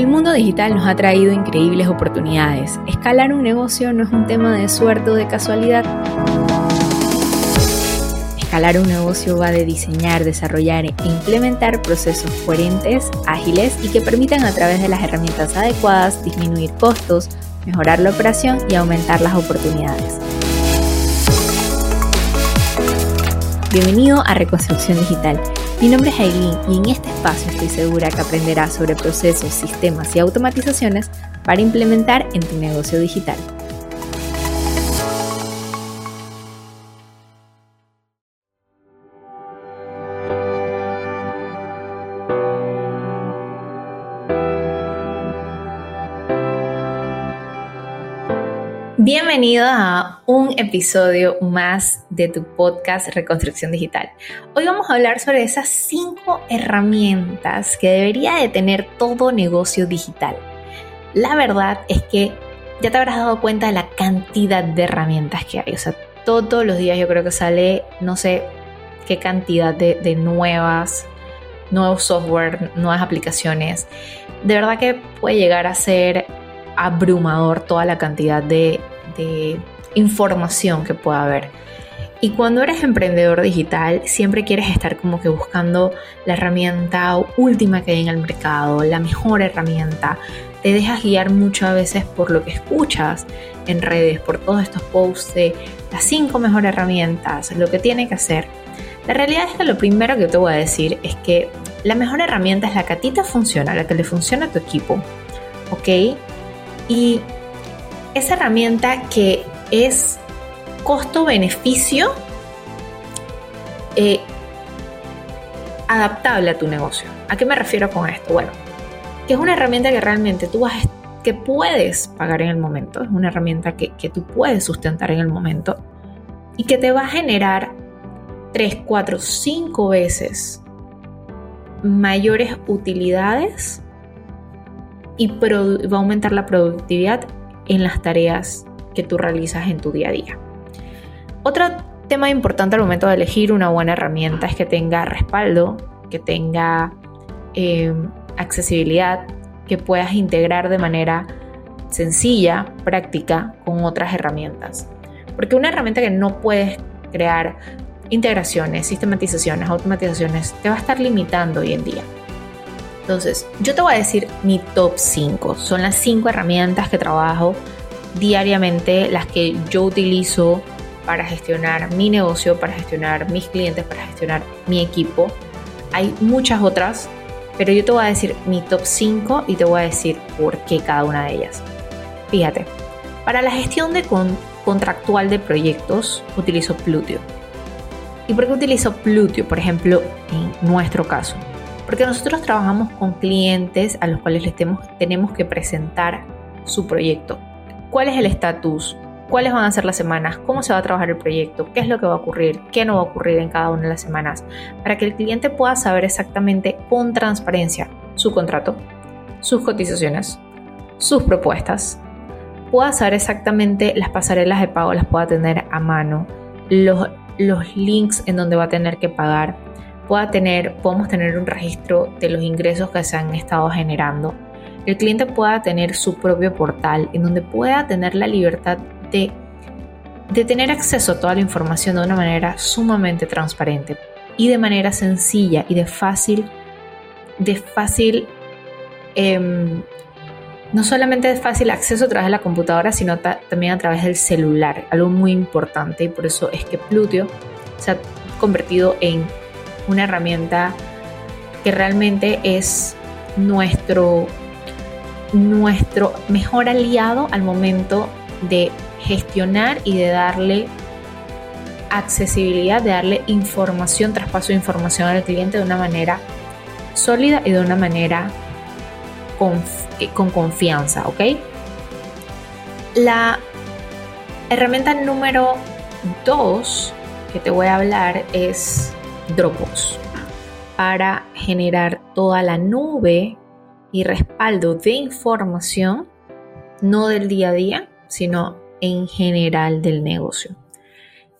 El mundo digital nos ha traído increíbles oportunidades. Escalar un negocio no es un tema de suerte o de casualidad. Escalar un negocio va de diseñar, desarrollar e implementar procesos coherentes, ágiles y que permitan a través de las herramientas adecuadas disminuir costos, mejorar la operación y aumentar las oportunidades. Bienvenido a Reconstrucción Digital mi nombre es Aileen y en este espacio estoy segura que aprenderás sobre procesos, sistemas y automatizaciones para implementar en tu negocio digital. Bienvenido a un episodio más de tu podcast Reconstrucción Digital. Hoy vamos a hablar sobre esas cinco herramientas que debería de tener todo negocio digital. La verdad es que ya te habrás dado cuenta de la cantidad de herramientas que hay. O sea, todos los días yo creo que sale, no sé qué cantidad de, nuevas, nuevos software, nuevas aplicaciones. De verdad que puede llegar a ser abrumador toda la cantidad de, información que pueda haber. Y cuando eres emprendedor digital, siempre quieres estar como que buscando la herramienta última que hay en el mercado, la mejor herramienta. Te dejas guiar muchas veces por lo que escuchas en redes, por todos estos posts de las cinco mejores herramientas, lo que tiene que hacer. La realidad es que lo primero que te voy a decir es que la mejor herramienta es la que a ti te funciona, la que le funciona a tu equipo. ¿Ok? Y esa herramienta que es costo-beneficio eh, adaptable a tu negocio. ¿A qué me refiero con esto? Bueno, que es una herramienta que realmente tú vas, que puedes pagar en el momento, es una herramienta que, que tú puedes sustentar en el momento y que te va a generar 3, 4, 5 veces mayores utilidades y va a aumentar la productividad en las tareas que tú realizas en tu día a día. Otro tema importante al momento de elegir una buena herramienta es que tenga respaldo, que tenga em, accesibilidad, que puedas integrar de manera sencilla, práctica, con otras herramientas. Porque una herramienta que no puedes crear integraciones, sistematizaciones, automatizaciones, te va a estar limitando hoy en día. Entonces, yo te voy a decir mi top 5. Son las 5 herramientas que trabajo diariamente, las que yo utilizo para gestionar mi negocio, para gestionar mis clientes, para gestionar mi equipo. Hay muchas otras, pero yo te voy a decir mi top 5 y te voy a decir por qué cada una de ellas. Fíjate, para la gestión de contractual de proyectos utilizo Plutio. ¿Y por qué utilizo Plutio, por ejemplo, en nuestro caso? Porque nosotros trabajamos con clientes a los cuales les tenemos que presentar su proyecto. ¿Cuál es el estatus? ¿Cuáles van a ser las semanas? ¿Cómo se va a trabajar el proyecto? ¿Qué es lo que va a ocurrir? ¿Qué no va a ocurrir en cada una de las semanas? Para que el cliente pueda saber exactamente con transparencia su contrato, sus cotizaciones, sus propuestas, pueda saber exactamente las pasarelas de pago, las pueda tener a mano, los, los links en donde va a tener que pagar, pueda tener, podemos tener un registro de los ingresos que se han estado generando. El cliente pueda tener su propio portal en donde pueda tener la libertad de, tener acceso a toda la información de una manera sumamente transparente y de manera sencilla y de fácil, de fácil, em, no solamente de fácil acceso a través de la computadora, sino también a través del celular, algo muy importante y por eso es que Plutio se ha convertido en una herramienta que realmente es nuestro, nuestro mejor aliado al momento de gestionar y de darle accesibilidad, de darle información, traspaso de información al cliente de una manera sólida y de una manera con, con confianza, ¿ok? La herramienta número dos que te voy a hablar es Dropbox para generar toda la nube y respaldo de información, no del día a día, sino en general del negocio.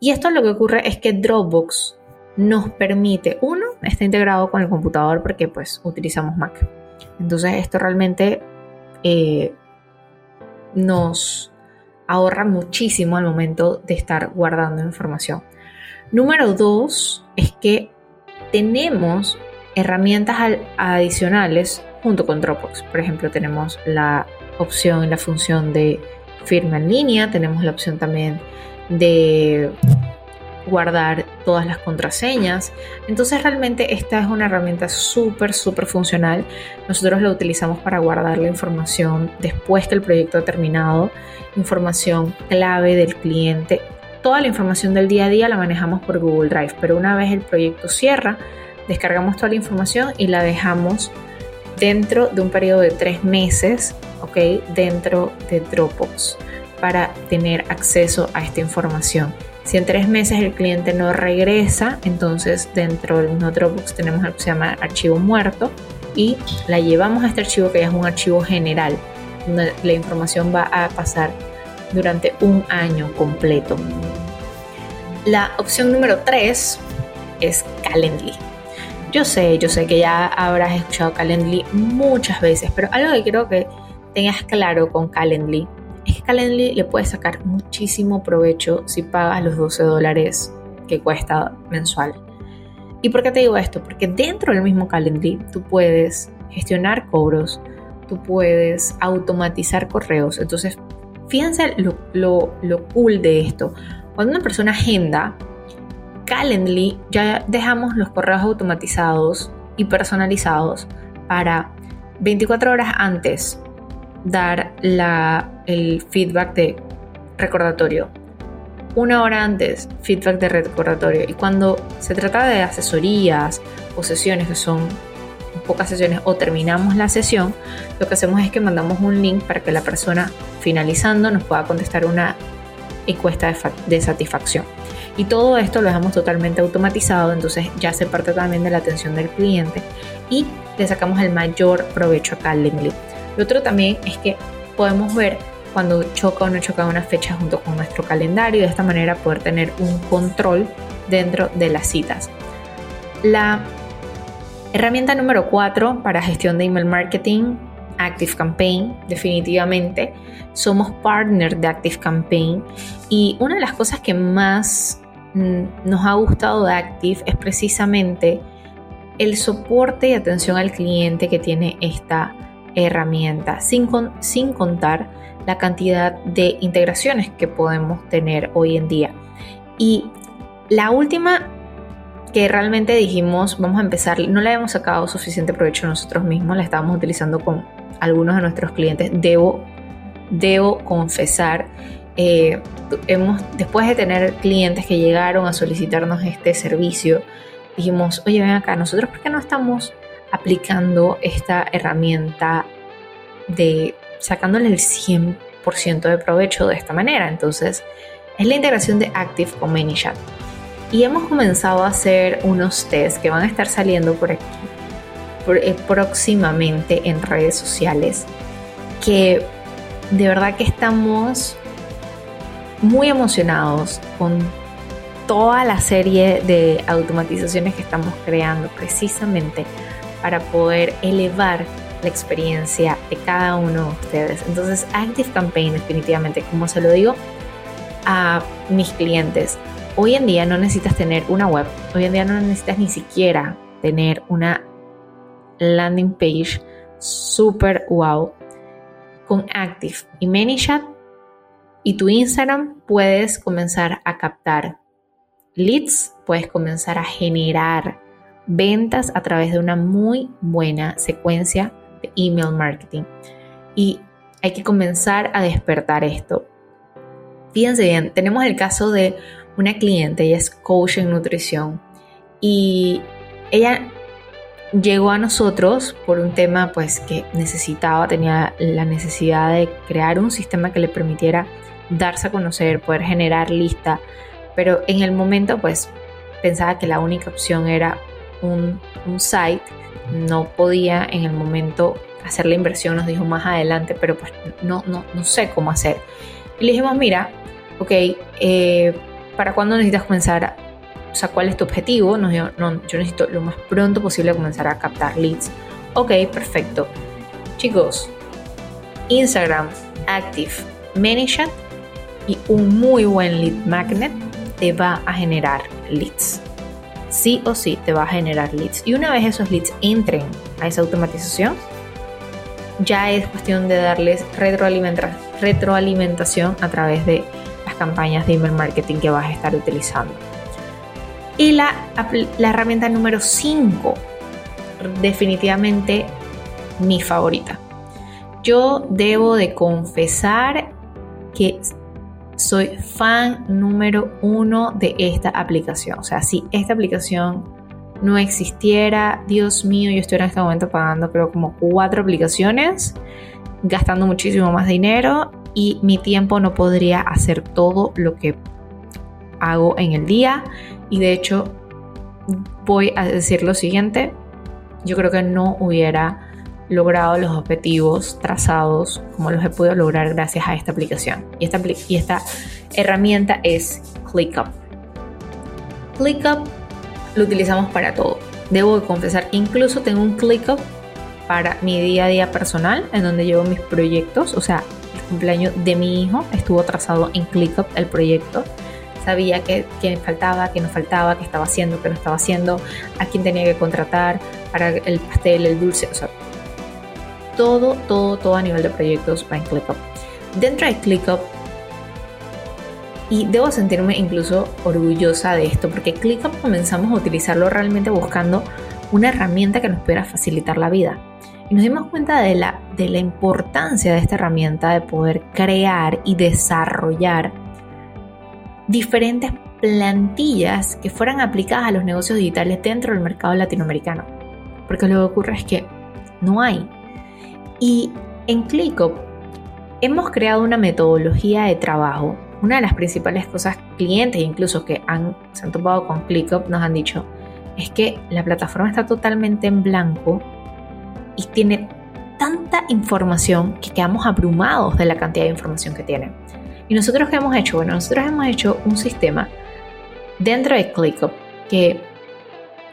Y esto lo que ocurre es que Dropbox nos permite, uno, está integrado con el computador porque pues utilizamos Mac. Entonces esto realmente eh, nos ahorra muchísimo al momento de estar guardando información. Número dos es que tenemos herramientas adicionales junto con Dropbox. Por ejemplo, tenemos la opción y la función de firma en línea, tenemos la opción también de guardar todas las contraseñas. Entonces realmente esta es una herramienta súper, súper funcional. Nosotros la utilizamos para guardar la información después que el proyecto ha terminado, información clave del cliente. Toda la información del día a día la manejamos por Google Drive, pero una vez el proyecto cierra, descargamos toda la información y la dejamos dentro de un periodo de tres meses, ¿ok? Dentro de Dropbox para tener acceso a esta información. Si en tres meses el cliente no regresa, entonces dentro del mismo Dropbox tenemos algo que se llama archivo muerto y la llevamos a este archivo que ya es un archivo general, donde la información va a pasar durante un año completo. La opción número 3 es Calendly. Yo sé, yo sé que ya habrás escuchado Calendly muchas veces, pero algo que quiero que tengas claro con Calendly es que Calendly le puedes sacar muchísimo provecho si pagas los 12 dólares que cuesta mensual. ¿Y por qué te digo esto? Porque dentro del mismo Calendly tú puedes gestionar cobros, tú puedes automatizar correos. Entonces, fíjense lo, lo, lo cool de esto. Cuando una persona agenda, Calendly ya dejamos los correos automatizados y personalizados para 24 horas antes dar el feedback de recordatorio. Una hora antes, feedback de recordatorio. Y cuando se trata de asesorías o sesiones que son pocas sesiones o terminamos la sesión, lo que hacemos es que mandamos un link para que la persona finalizando nos pueda contestar una encuesta de, satisfacción. Y todo esto lo dejamos totalmente automatizado, entonces ya se parte también de la atención del cliente y le sacamos el mayor provecho a Calendly. Lo otro también es que podemos ver cuando choca o no choca una fecha junto con nuestro calendario y de esta manera poder tener un control dentro de las citas. La herramienta número 4 para gestión de email marketing, Active Campaign, definitivamente. Somos partner de Active Campaign y una de las cosas que más nos ha gustado de Active es precisamente el soporte y atención al cliente que tiene esta herramienta, sin, sin contar la cantidad de integraciones que podemos tener hoy en día. Y la última que realmente dijimos, vamos a empezar, no le hemos sacado suficiente provecho nosotros mismos, la estábamos utilizando con algunos de nuestros clientes, debo, debo confesar, eh, hemos, después de tener clientes que llegaron a solicitarnos este servicio, dijimos, oye, ven acá, nosotros por qué no estamos aplicando esta herramienta de sacándole el 100% de provecho de esta manera. Entonces, es la integración de Active con ManyChat. Y hemos comenzado a hacer unos tests que van a estar saliendo por aquí eh, próximamente en redes sociales. Que de verdad que estamos muy emocionados con toda la serie de automatizaciones que estamos creando precisamente para poder elevar la experiencia de cada uno de ustedes. Entonces, Active Campaign definitivamente, como se lo digo a mis clientes, hoy en día no necesitas tener una web, hoy en día no necesitas ni siquiera tener una landing page super wow. Con Active y ManyChat y tu Instagram puedes comenzar a captar leads, puedes comenzar a generar ventas a través de una muy buena secuencia de email marketing. Y hay que comenzar a despertar esto. Fíjense bien, tenemos el caso de una cliente, ella es coach en nutrición y ella llegó a nosotros por un tema pues que necesitaba, tenía la necesidad de crear un sistema que le permitiera darse a conocer, poder generar lista, pero en el momento pues pensaba que la única opción era un, site, no podía en el momento hacer la inversión, nos dijo más adelante, pero pues no, no, no sé cómo hacer. Y le dijimos, mira, ok, eh, ¿para cuándo necesitas comenzar? O sea, ¿cuál es tu objetivo? Nos dijo, no, yo necesito lo más pronto posible comenzar a captar leads. Ok, perfecto. Chicos, Instagram, Active, ManyChat y un muy buen lead magnet te va a generar leads. Sí o sí te va a generar leads. Y una vez esos leads entren a esa automatización, ya es cuestión de darles retroalimentación a través de las campañas de email marketing que vas a estar utilizando. Y la, la herramienta número 5, definitivamente mi favorita. Yo debo de confesar que soy fan número uno de esta aplicación. O sea, si esta aplicación no existiera, Dios mío, yo estuviera en este momento pagando creo como cuatro aplicaciones, gastando muchísimo más dinero y mi tiempo no podría hacer todo lo que hago en el día. Y de hecho, voy a decir lo siguiente, yo creo que no hubiera logrado los objetivos trazados como los he podido lograr gracias a esta aplicación. Y esta, y esta herramienta es ClickUp. ClickUp lo utilizamos para todo. Debo confesar que incluso tengo un ClickUp para mi día a día personal, en donde llevo mis proyectos. O sea, el cumpleaños de mi hijo estuvo trazado en ClickUp el proyecto. Sabía que, que faltaba, que no faltaba, qué estaba haciendo, qué no estaba haciendo, a quién tenía que contratar para el pastel, el dulce. O sea, todo, todo, todo a nivel de proyectos va en ClickUp. Dentro de ClickUp y debo sentirme incluso orgullosa de esto, porque ClickUp comenzamos a utilizarlo realmente buscando una herramienta que nos pudiera facilitar la vida. Y nos dimos cuenta de la, de la importancia de esta herramienta de poder crear y desarrollar diferentes plantillas que fueran aplicadas a los negocios digitales dentro del mercado latinoamericano. Porque lo que ocurre es que no hay. Y en ClickUp hemos creado una metodología de trabajo una de las principales cosas clientes incluso que han, se han topado con ClickUp nos han dicho es que la plataforma está totalmente en blanco y tiene tanta información que quedamos abrumados de la cantidad de información que tiene. ¿Y nosotros qué hemos hecho? Bueno, nosotros hemos hecho un sistema dentro de ClickUp que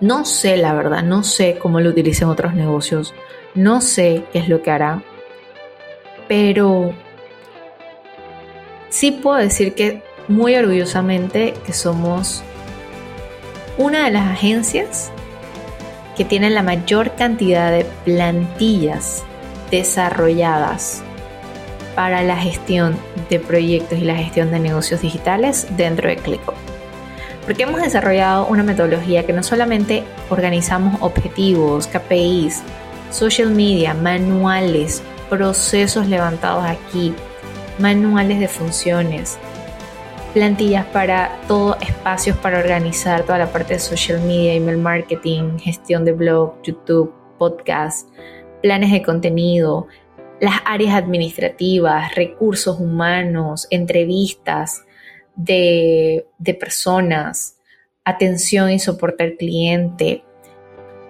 no sé la verdad, no sé cómo lo utilicen otros negocios, no sé qué es lo que hará, pero sí puedo decir que muy orgullosamente que somos una de las agencias que tiene la mayor cantidad de plantillas desarrolladas para la gestión de proyectos y la gestión de negocios digitales dentro de ClickUp. Porque hemos desarrollado una metodología que no solamente organizamos objetivos, KPIs, social media, manuales, procesos levantados aquí, manuales de funciones, plantillas para todo, espacios para organizar toda la parte de social media, email marketing, gestión de blog, YouTube, podcast, planes de contenido, las áreas administrativas, recursos humanos, entrevistas de, de personas, atención y soporte al cliente,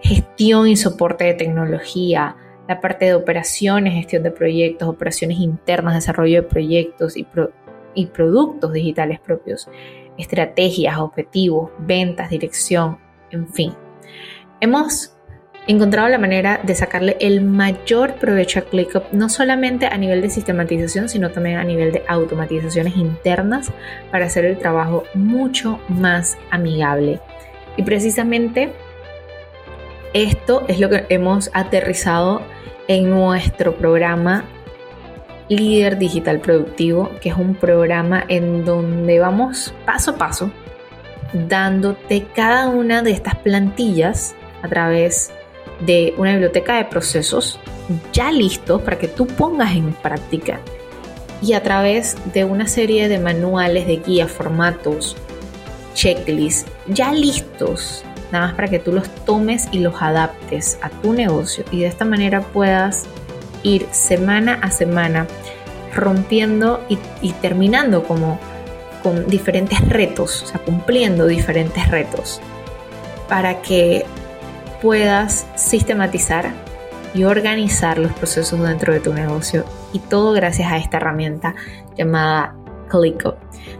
gestión y soporte de tecnología, la parte de operaciones, gestión de proyectos, operaciones internas, desarrollo de proyectos y, y productos digitales propios, estrategias, objetivos, ventas, dirección, en fin. Hemos encontrado la manera de sacarle el mayor provecho a ClickUp, no solamente a nivel de sistematización, sino también a nivel de automatizaciones internas para hacer el trabajo mucho más amigable. Y precisamente esto es lo que hemos aterrizado en nuestro programa Líder Digital Productivo, que es un programa en donde vamos paso a paso dándote cada una de estas plantillas a través de una biblioteca de procesos ya listos para que tú pongas en práctica. Y a través de una serie de manuales de guía, formatos, checklists ya listos nada más para que tú los tomes y los adaptes a tu negocio. Y de esta manera puedas ir semana a semana rompiendo y, terminando como con diferentes retos, o sea, cumpliendo diferentes retos para que puedas sistematizar y organizar los procesos dentro de tu negocio y todo gracias a esta herramienta llamada ClickUp.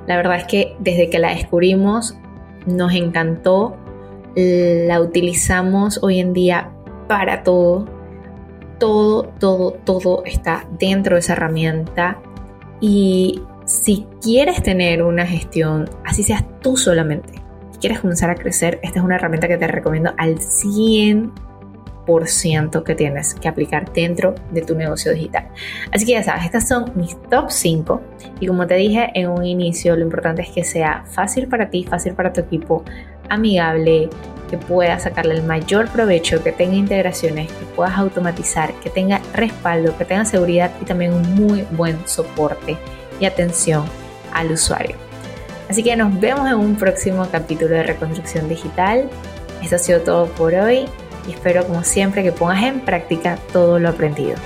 La verdad es que desde que la descubrimos nos encantó la utilizamos hoy en día para todo. todo, todo, todo está dentro de esa herramienta y si quieres tener una gestión, así seas tú solamente, quieres comenzar a crecer, esta es una herramienta que te recomiendo al 100 que tienes que aplicar dentro de tu negocio digital. Así que ya sabes, estas son mis top 5 y como te dije en un inicio, lo importante es que sea fácil para ti, fácil para tu equipo, amigable, que puedas sacarle el mayor provecho, que tenga integraciones, que puedas automatizar, que tenga respaldo, que tenga seguridad y también un muy buen soporte y atención al usuario. Así que nos vemos en un próximo capítulo de Reconstrucción Digital. Esto ha sido todo por hoy y espero como siempre que pongas en práctica todo lo aprendido.